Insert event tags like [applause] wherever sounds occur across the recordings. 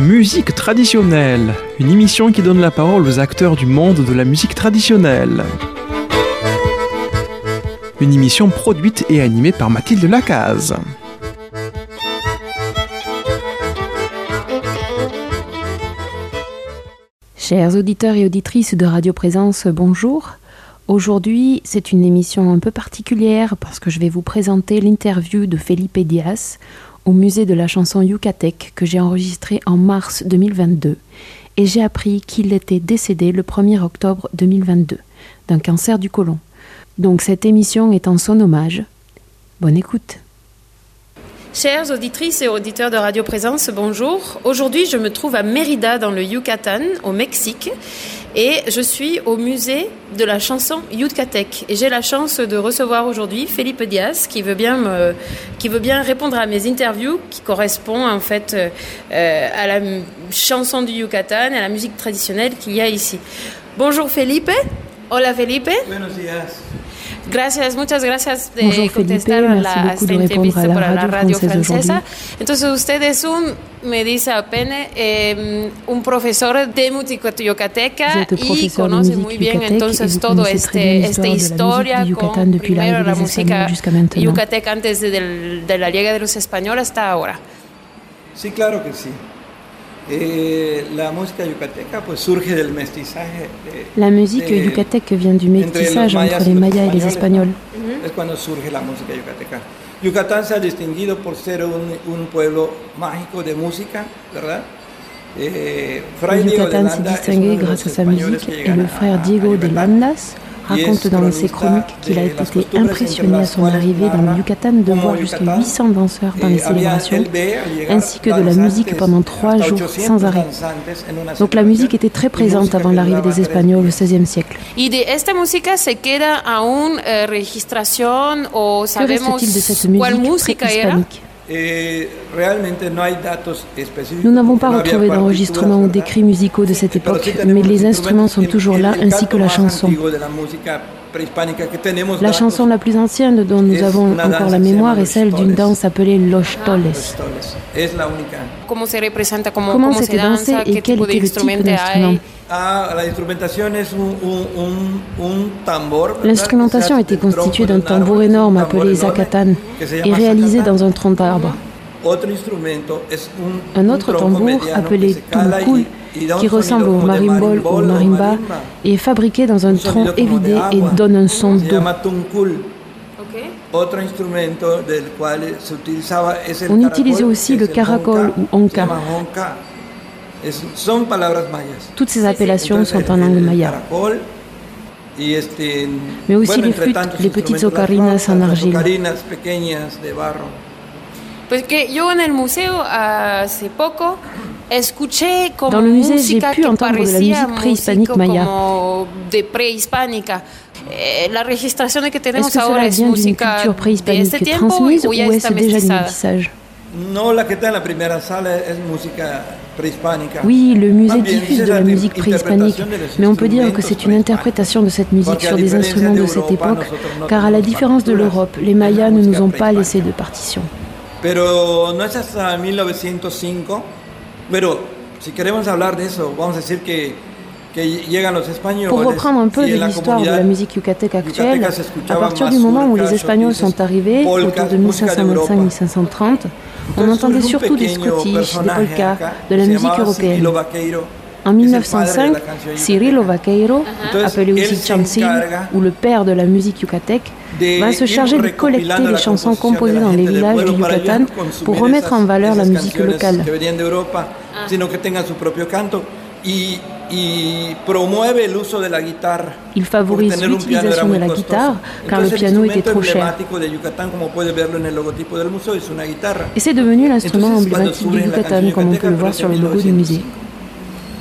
Musique traditionnelle, une émission qui donne la parole aux acteurs du monde de la musique traditionnelle. Une émission produite et animée par Mathilde Lacaze. Chers auditeurs et auditrices de Radio Présence, bonjour. Aujourd'hui, c'est une émission un peu particulière parce que je vais vous présenter l'interview de Felipe Diaz au musée de la chanson Yucatec que j'ai enregistré en mars 2022 et j'ai appris qu'il était décédé le 1er octobre 2022 d'un cancer du côlon. Donc cette émission est en son hommage. Bonne écoute. Chères auditrices et auditeurs de Radio Présence, bonjour. Aujourd'hui, je me trouve à Mérida, dans le Yucatan, au Mexique, et je suis au musée de la chanson Yucatec. Et j'ai la chance de recevoir aujourd'hui Felipe Diaz, qui veut bien qui veut bien répondre à mes interviews, qui correspond en fait euh, à la chanson du Yucatan, à la musique traditionnelle qu'il y a ici. Bonjour Felipe. Hola Felipe. Buenos días. Gracias, muchas gracias de Bonjour contestar Felipe, la, esta entrevista la para la radio francesa. aujourd'hui. Entonces usted es un, me dice apenas, eh, un profesor de música yucateca y conoce muy bien entonces todo este, esta historia con primero la música yucateca antes de, de la llegada de los españoles hasta ahora. Sí, claro que sí. Eh, la yucateca surge del mestizaje. de- La musique de- yucatec vient du entre métissage entre y les Mayas et les Espagnols. ¿no? Es cuando surge la música yucateca. Yucatán se ha distinguido por ser un, un pueblo mágico de música, ¿verdad? Eh, Fray Yucatan s'est distingué grâce à sa musique que et le a- frère Diego de Yucatán. Landas raconte dans ses chroniques qu'il a été impressionné à son arrivée dans le Yucatan de voir jusqu'à 800 danseurs dans les célébrations, ainsi que de la musique pendant trois jours sans arrêt. Donc la musique était très présente avant l'arrivée des Espagnols au XVIe siècle. Y de esta música se queda aún eh, registración o Que sabemos reste-t-il de cette musique música era? Eh. Nous n'avons pas retrouvé d'enregistrements ou d'écrits musicaux de cette époque, mais les instruments sont toujours là, ainsi que la chanson. La chanson la plus ancienne dont nous avons encore la mémoire est celle d'une danse appelée Los Toles. toles. Es la única. ¿Cómo se representa? ¿Cómo, Comment c'était dansé et ¿Qué quel de était le type d'instrument? Ah. L'instrumentation était constituée d'un tambour énorme appelé Zacatán et réalisé dans un tronc d'arbre. Un, autre tambour appelé que qui ressemble au marimbol ou o marimba, est fabriqué dans un tronc évidé et donne un son d'eau. On utilisait aussi le caracol ou mayas. Toutes ces appellations sont en langue maya. Mais aussi les flûtes, les petites ocarinas en argile. Pues que yo en el museo hace poco Dans le musée, j'ai pu entendre de la musique préhispanique maya. la que Est-ce que cela vient d'une culture de préhispanique transmise ou est-ce déjà du métissage. Oui, le musée diffuse de la musique préhispanique, mais on peut dire que c'est une interprétation de cette musique sur des instruments de cette époque, car à la différence de l'Europe, les Mayas ne nous ont pas laissé de partition. Pero no es hasta 1905. Pero si queremos hablar de eso, vamos a decir que. Pour reprendre un peu de l'histoire de la musique yucateca actuelle, à partir du moment où les Espagnols sont arrivés, autour de música de Europa. 1525-1530, on entendait surtout des scottish, des polkas, de la musique européenne. En que es el padre de 1905, la canción Cirilo. Vaqueiro, appelé aussi encarga ou le père de la musique yucatec, de va se charger de collecter les chansons composées dans les villages du Yucatan pour remettre en valeur la musique locale. Europa, sino que tengan su propio canto y, y promueve el uso de la guitarra. Il favorise l'utilisation de la guitare, car le piano était trop cher. Et c'est devenu l'instrument emblématique du Yucatan, comme on peut le voir sur le logo du musée.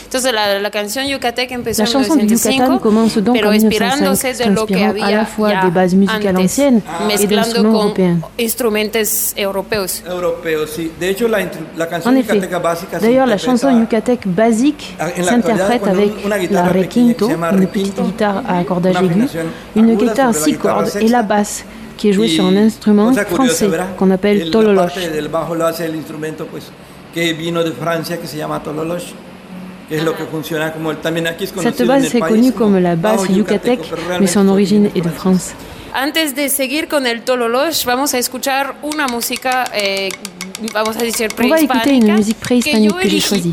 Entonces la, la canción Yucatec empezó La en chanson du 1905, Yucatan commence donc pero en inspirándose 1905, de lo que s'inspirant había à la fois ya des bases musicales antes, anciennes et mezclando con européens. instrumentos europeos. Europeo, sí. De hecho, la, intru- la canción En effet. yucateca básica se D'ailleurs, la chanson yucatec basique s'interprète avec la requinto, une petite guitare à accordage una aigu, une guitare six cordes et la basse qui est jouée sur un instrument français qu'on appelle que vino de Francia que se llama Tololoche. Cette conocido en base el est país connue como comme la basse yucatec, pero mais son origine est de France. Antes de seguir con el Tololoche, vamos a escuchar una música, eh, vamos a decir, On va écouter une musique préhispanique que j'ai choisie.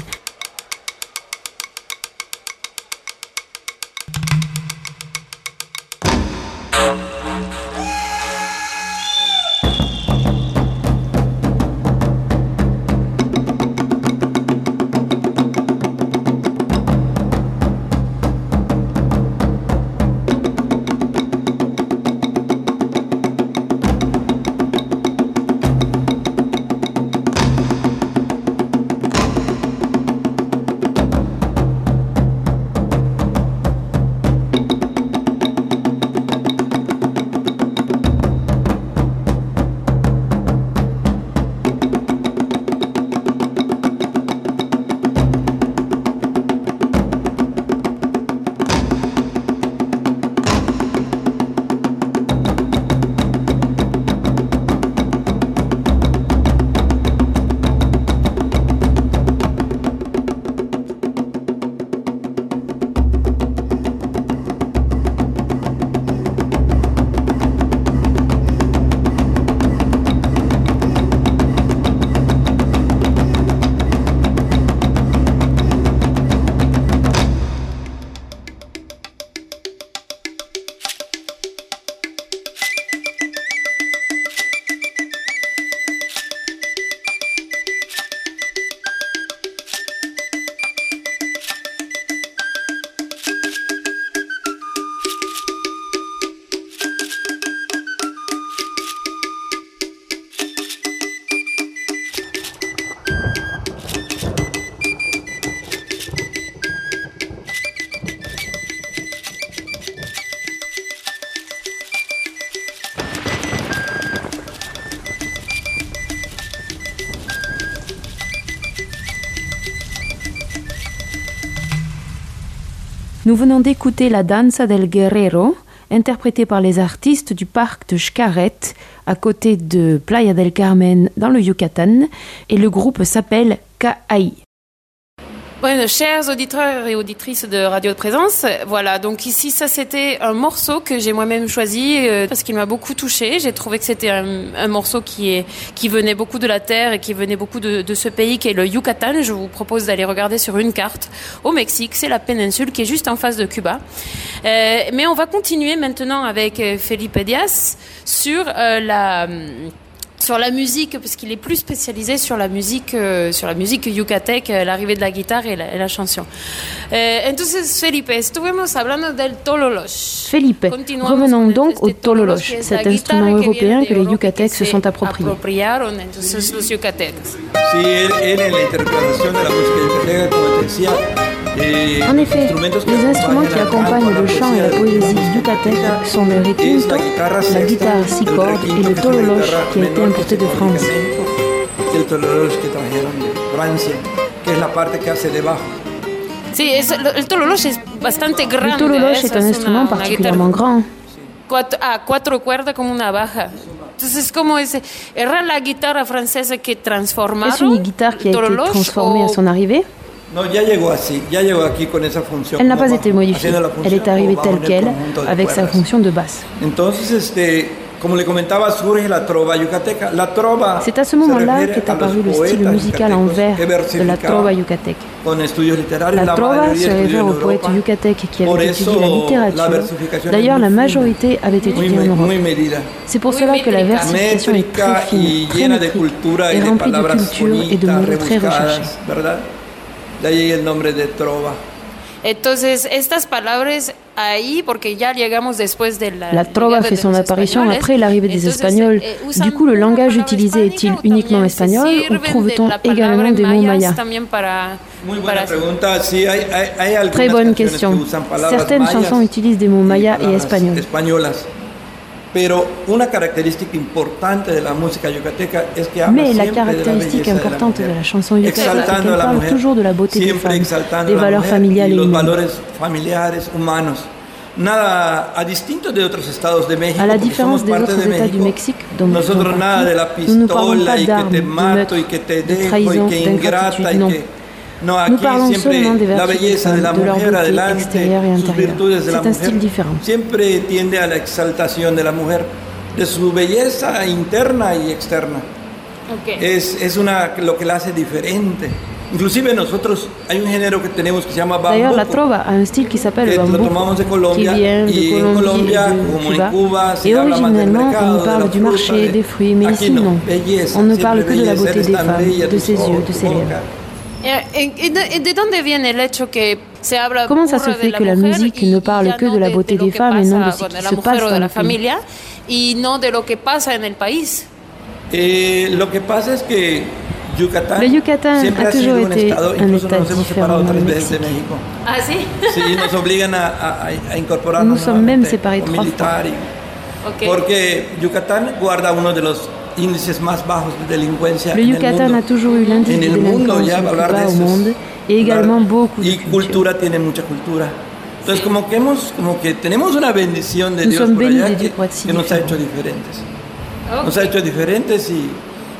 Nous venons d'écouter la Danza del Guerrero, interprétée par les artistes du parc de Xcaret, à côté de Playa del Carmen, dans le Yucatan, et le groupe s'appelle KAI. Chers auditeurs et auditrices de Radio de Présence, voilà, donc ici, ça c'était un morceau que j'ai moi-même choisi euh, parce qu'il m'a beaucoup touché. J'ai trouvé que c'était un, morceau qui, est, qui venait beaucoup de la terre et qui venait beaucoup de, ce pays qui est le Yucatan. Je vous propose d'aller regarder sur une carte au Mexique. C'est la péninsule qui est juste en face de Cuba. Euh, mais on va continuer maintenant avec euh, Felipe Diaz sur la sur la musique, parce qu'il est plus spécialisé sur la musique, euh, sur la musique yucatec, euh, l'arrivée de la guitare et la, et la chanson. Eh, entonces, Felipe, estuvimos hablando del tololoche. Felipe, Continuamos revenons donc au que la cet instrument que européen que de les que yucatecs se se sont appropriés. Sí, él, él en la interpretación de la música yucateca, como te decía, En effet, les instruments qui accompagnent le chant et la poesía poésie yucatec sont le requinto, la guitare six cordes et le tololoche qui a été importé de France. el tololoche que trajeron de Francia, que es la parte que hace debajo. Sí, es, el tololoche es bastante grande. Le tololoche ¿eh? est un Es instrument una- una particulièrement grand. cuatro, ah, cuatro cuerdas como una baja. Entonces, como ese, ¿era la guitarra francesa que transformaron? A été transformée à son arrivée No, ya llegó así, ya llegó aquí con esa función. Elle n'a pas été modifiée. Elle est arrivée telle quelle, avec sa fonction de basse. Entonces, este, como le comentaba, surge la trova yucateca. La trova C'est à ce moment-là qu'est apparu le style musical en vers de la trova yucatec. Con estudios literarios, La trova se réfère aux poètes yucatec qui avaient étudié la littérature. D'ailleurs, la majorité avait étudié en Europe. C'est pour cela que la versification est très fine, très métrique, et remplie de culture et de mots très recherchés. De ahí el nombre de trova. Entonces, estas palabras ahí, porque ya llegamos después de la... La trova fait son apparition españoles. après l'arrivée des Espagnols. eh, Du coup, le langage utilisé est-il uniquement espagnol ou trouve-t-on également des mots mayas Très bonne question. Certaines mayas chansons utilisent des mots mayas et palabras espagnols. Españolas. Pero una característica importante de la música yucateca es que habla Mais la siempre de la caractéristique belleza de la importante de mujer. la chanson yucateque, c'est Exaltando qu'elle a la parle mujer, toujours de la beauté des siempre femmes, exaltando des a la valeurs mujer familiales y et los humaines. valores familiares, humanos. nada a distinto de otros estados de México. À la porque différence somos des parte autres de États du México, Mexique, dont nous nosotros faisons nada de la partie, nous ne parlons pistola pas y que d'armes, te de mato meurtre, y que te de dejo y trahison, que ingrata d'ingratitude, y non. que no Nous aquí parlons siempre seulement des la vertus de la de leur beauté adelante, extérieure et intérieure. C'est un style différent. siempre tiende a la exaltación de la mujer, de su belleza interna y externa. Ok. Es, es una, lo que la hace diferente. Inclusive nosotros hay un género que tenemos que se llama D'ailleurs, la bambuco. trova a un style qui s'appelle que le lo bambuco, tomamos de qui Colombia vient de y en Colombie Colombia, et de como en Cuba. Cuba, se Et originellement, on la parle du marché, de- des fruits, mais ici no, non. belleza, On ne parle que de la beauté des femmes, de ses yeux, de ses lèvres. Eh, ¿Y de, de dónde viene el hecho que se habla Comment ça se fait que la musique ne parle que de la beauté des femmes et non de ce qui se passe dans la le pays familia y no de lo que pasa en el país? Eh, lo que pasa es que Yucatán, Le Yucatán siempre sido toujours un été estado, un incluso état nos différent le veces de Mexique. México. ¿Ah, sí? Sí, nos obligan a, a, a incorporarnos Nous sommes même séparés trois Ok. porque Yucatán guarda uno de los índices más bajos de delincuencia Le en el Yucatán mundo. a toujours eu de el mundo, délinquance ya le plus hablar de bas au eso es monde et hablar- également beaucoup de y culture. cultura tiene mucha cultura. Entonces como que hemos, como que tenemos una bendición de Nous Dios sommes por bénis allá de que, nos ha hecho diferentes. Nos ha hecho diferentes y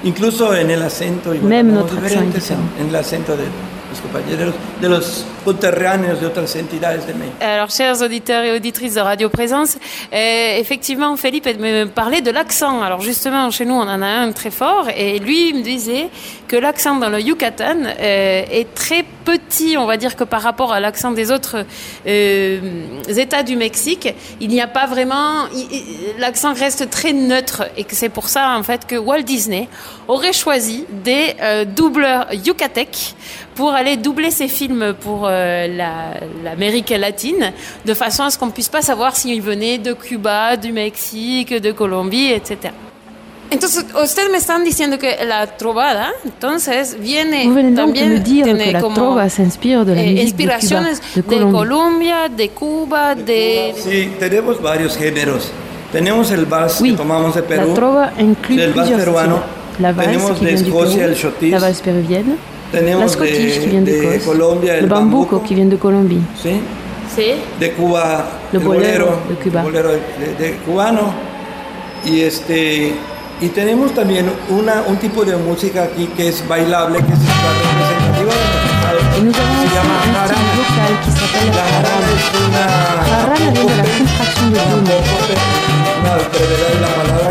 incluso en el acento igual Même accent en, en el acento de los compañeros, de los de otras de México. Alors, chers auditeurs et auditrices de Radio Présence, euh, effectivement, Philippe me parlait de l'accent. Alors, justement, chez nous, on en a un très fort. Et lui, il me disait que l'accent dans le Yucatan euh, est très petit, on va dire que par rapport à l'accent des autres euh, États du Mexique, il n'y a pas vraiment... L'accent reste très neutre. Et que c'est pour ça, en fait, que Walt Disney aurait choisi des doubleurs yucatèques pour aller doubler ses films pour euh, la- l'Amérique latine, de façon à ce qu'on ne puisse pas savoir s'ils venaient de Cuba, du Mexique, de Colombie, etc. Entonces, ustedes me están diciendo que la trovada, entonces, viene Vous venez donc de también me dire tiene que la como, trova s'inspire de la eh, musique de Cuba, de de Colombie. Colombia, de Cuba, de... Sí, tenemos varios géneros. Tenemos el vals Oui, que tomamos de la trova inclut el vals plusieurs peruano. Tenemos de Escocia el péruvienne, la Tenemos qui vient de Colombia el bambuco bambuco, qui vient de Colombie, ¿sí? Sí. de Cuba el bolero bolero, de Cuba. el bolero de, de- de cubano y este y tenemos también una, un tipo de música aquí que es bailable que es la representativa de nuestro estado se llama jarana. La la jarana es una Jarana vient de la apócope, contraction de una Bruno. apócope, una brevedad de la palabra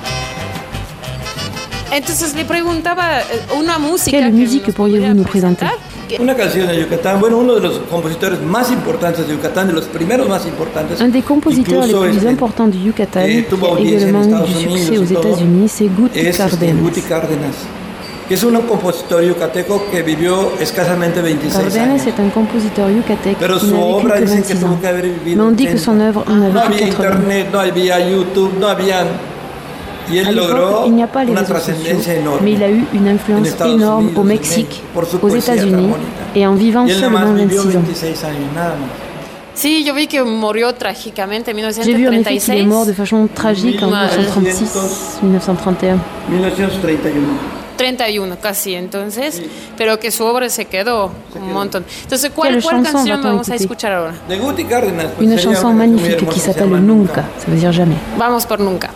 Quelle que musique pourriez-vous podría nous présenter presentar, que- Una canción de Yucatán, bueno, uno de los compositores más importantes de Yucatán, de los primeros más importantes. Un des compositeurs les plus importants du Yucatan, eh, qui a également eu du Unidos succès aux États-Unis, c'est Guti es este, Cárdenas. Guti Cárdenas, que es un compositor yucateco que vivió escasamente 26 Cárdenas años. est un compositeur yucatec Pero qui su obra que dicen que 26 tuvo ans. que haber vivido. Mais on dit que 80. son œuvre en a no vécu había 80. internet, no había YouTube, no había. Y À él logró il n'y a pas les una réseaux sociaux, trascendencia enorme. mais il a eu une en influence Estados énorme Unidos, au en Mexique, aux États-Unis, et en vivant seulement nomás vivió 26 ans. 26 años, nada más. Sí, yo vi que murió trágicamente en J'ai vu en effet qu'il est 1936. mort de façon tragique en Ouais. 1936, 1931. 1931. 31 casi entonces, pero que su obra se quedó un montón. Entonces, ¿cuál, Quelle cuál chanson canción vamos a écouter? escuchar ahora? De Guti Cárdenas. pues, una canción que se s'appelle Nunca, ça veut dire jamais. Vamos por nunca.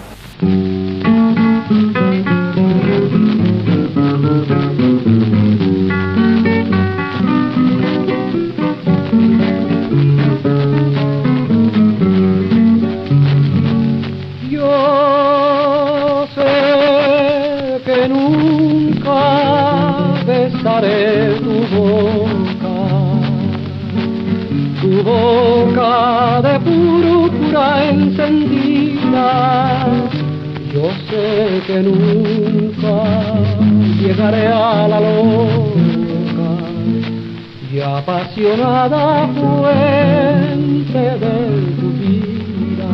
apasionada fuente de tu vida.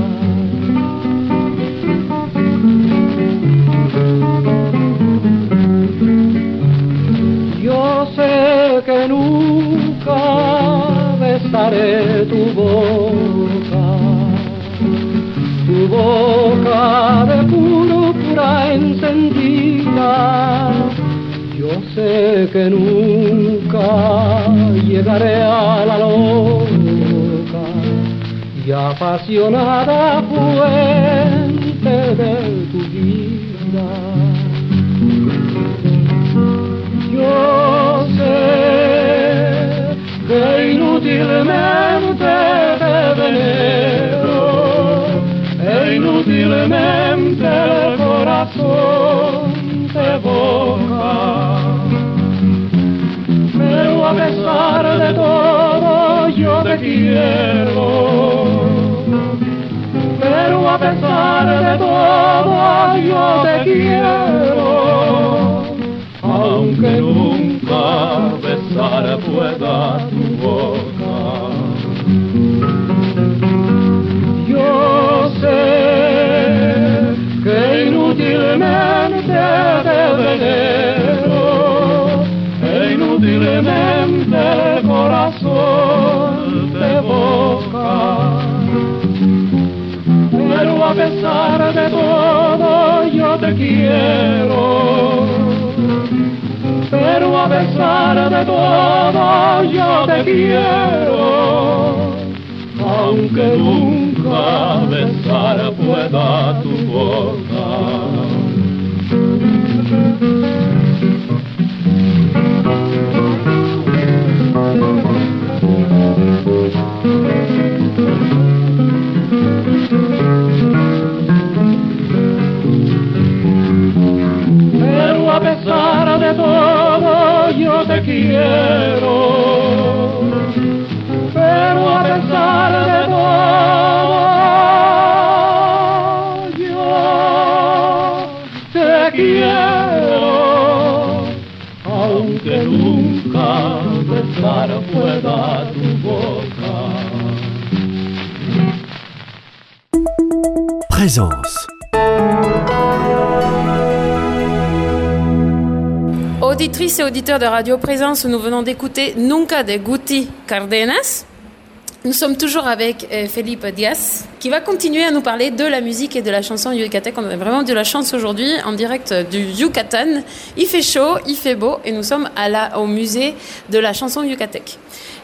Yo sé que nunca besaré tu boca, tu boca de púrpura encendida. Sé que nunca llegaré a la loca y apasionada fuente de tu vida. Yo sé que inútilmente te venero, e inútilmente el corazón boca. Pero a pesar de todo yo te quiero. Pero a pesar de todo yo te quiero. Aunque nunca besar pueda tu boca. Yo sé que inútilmente corazón te boca. Pero a pesar de todo yo te quiero. Pero a pesar de todo yo te quiero. Aunque nunca besar pueda tu boca. Te quiero. Pero a pesar de todo yo te quiero. Aunque nunca besar pueda tu boca. Présence. Auditrices et auditeurs de Radio Présence, nous venons d'écouter Nunca de Guti Cardenas. Nous sommes toujours avec euh, Felipe Diaz, qui va continuer à nous parler de la musique et de la chanson yucatec. On a vraiment de la chance aujourd'hui en direct du Yucatan. Il fait chaud, il fait beau, et nous sommes à la, au musée de la chanson yucatec.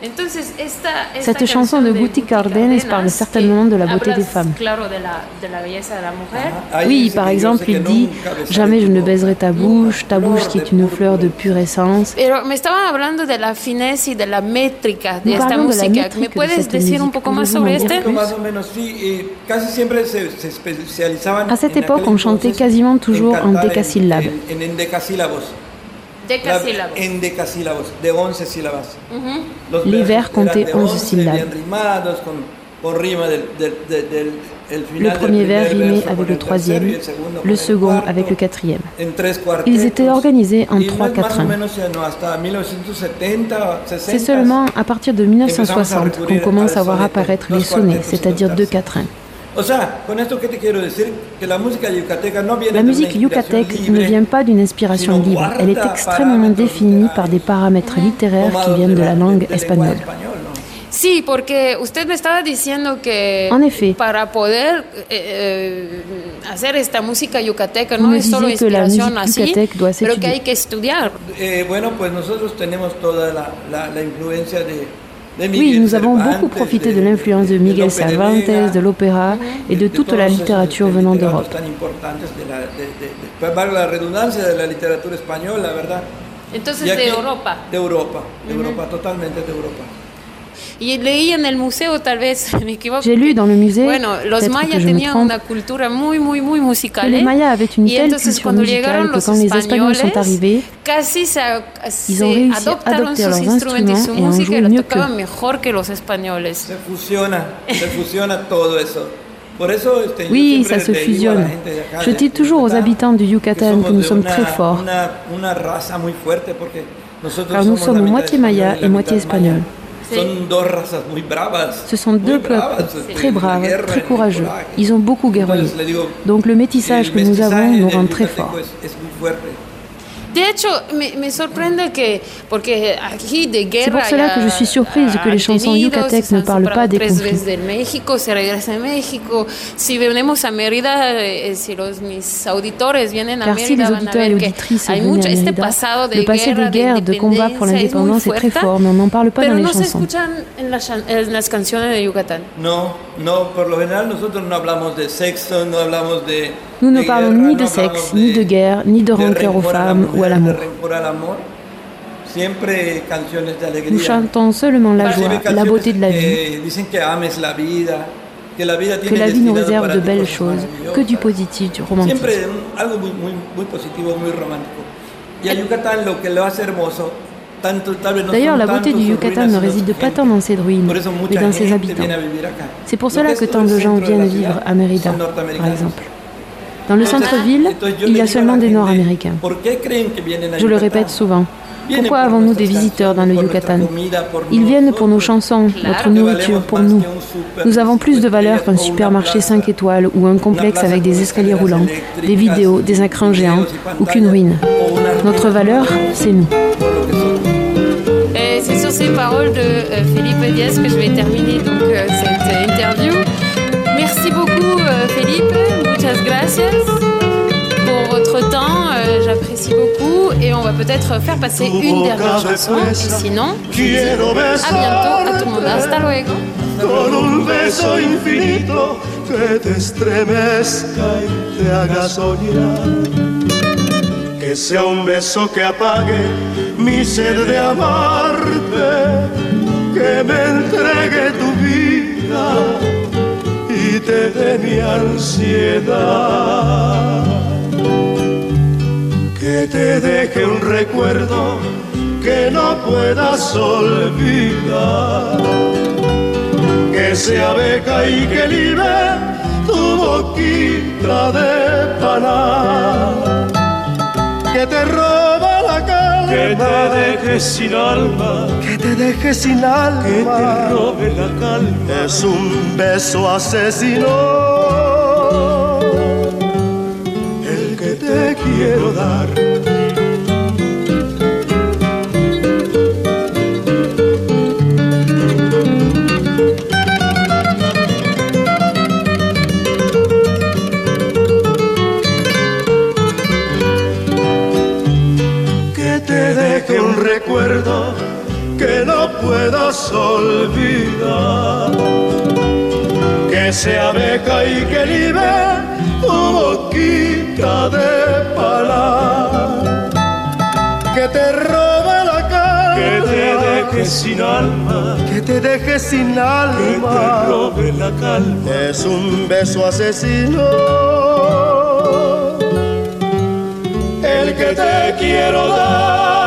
Entonces, esta, esta Cette chanson de Guti Cardenas parle certainement de la beauté des femmes. Claro, de la, de la belleza de la mujer. Ahí Oui, par exemple, il dit Jamais je ne baiserai ta bouche, ta bouche qui est une fleur de pure essence. Pero me estaban hablando de la finesse y de la métrica de Nous esta música. métrique ¿Me de puedes cette decir un musique. poco más Pouvez-vous sobre este? plus Más o menos sí, À cette époque, on chantait quasiment toujours en décassyllabes. En, en, en endecasílabos. Decasílabos. En decasílabos, de 11 sílabas. Los Les vers comptaient de 11 11, syllabes. Le premier vers rimait avec le troisième, le second avec le quatrième. Ils étaient organisés en trois quatrains. menos no, hasta 1970, 60. C'est seulement à partir de 1960 qu'on commence à voir apparaître les sonnets, c'est-à-dire deux quatrains. La musique libre, ne vient pas d'une inspiration libre, elle est extrêmement définie par des paramètres littéraires qui viennent de la langue espagnole. Sí, porque usted me estaba diciendo que En effet. para poder eh, eh, hacer esta música yucateca Vous no? me es solo que inspiración así, pero que s'étudier. hay que estudiar. Eh, bueno, pues nosotros tenemos toda la, la, la influencia de, Oui, nous avons Cervantes, beaucoup profité de l'influence de Miguel Cervantes, de l'opéra et de toute la littérature venant d'Europe. tan importantes de la. Entonces de Europa. De Europa, de Europa, totalmente de Europa. [laughs] J'ai lu dans le musée, Bueno, los mayas que je trompe, una cultura muy, muy, muy que musical. les ¿eh? Mayas avaient une telle entonces culture cuando llegaron musicale que quand les Espagnols sont arrivés, casi se, Ils ont réussi à adopter leurs instruments et en música y jouer mieux que los españoles. Se fusiona, se fusiona todo eso. Por eso, este, yo Oui, ça se fusionne. Je dis toujours aux habitants du Yucatan que nous sommes très forts, car nous sommes moitié maya et moitié espagnol. Ce sont deux peuples très braves, très courageux. Ils ont beaucoup guerroyé. Donc le métissage que nous avons nous rend très forts. Es, es muy fuerte. De hecho, me, me sorprende que, porque aquí de guerra. C'est pour cela que je suis surprise que les chansons yucatèques ne parlent pas des conflits. de México, se regresa a México. Si venimos a Mérida, eh, si los, mis auditores vienen a Car si les auditeurs et auditrices viennent à Mérida, de le passé guerra, des guerres, de combats pour l'indépendance est très fort, mais on n'en parle pas dans les no se chansons. escuchan en las, chan- en las canciones de Yucatán. No, Nous ne parlons ni de sexe, ni de guerre, ni de rancœur aux femmes ou à l'amour. Nous chantons seulement la joie, la beauté de la vie, que la vie nous réserve de belles choses, que du positif, du romantique. D'ailleurs, la beauté du Yucatan ne réside pas tant dans ses ruines, mais dans ses habitants. C'est pour cela que tant de gens viennent vivre à Mérida, par exemple. Dans le centre-ville, il y a seulement des Nord-Américains. ¿por qué creen que vienen a Je le répète souvent. Pourquoi avons-nous des visiteurs dans le Yucatan Ils viennent pour nos chansons, notre nourriture pour nous. Nous avons plus de valeur qu'un supermarché 5 étoiles ou un complexe avec des escaliers roulants, des vidéos, des écrans géants ou qu'une ruine. Notre valeur, c'est nous. Et c'est sur ces paroles de euh, Felipe Diaz que je vais terminer donc euh, cette interview. Merci beaucoup euh, Felipe, muchas gracias j'apprécie beaucoup et on va peut-être faire passer une dernière chanson et sinon je vous dis à bientôt à tout le monde, hasta luego. con un beso infinito que te estremezca y te haga soñar. Que sea un beso que apague mi sed de amarte, que me entregue tu vida y te dé mi ansiedad. Que te deje un recuerdo que no puedas olvidar. Que sea beca y que libre tu boquita de pana, que te roba la calma, que te deje sin alma, que te deje sin alma, que te robe la calma, es un beso asesino, quiero dar. que te deje un recuerdo que no puedas olvidar. Que sea beca y que libre boquita de pala. Que te robe la calma. Que te deje sin alma. Que te deje sin alma. Que te robe la calma. Es un beso asesino el que te quiero dar.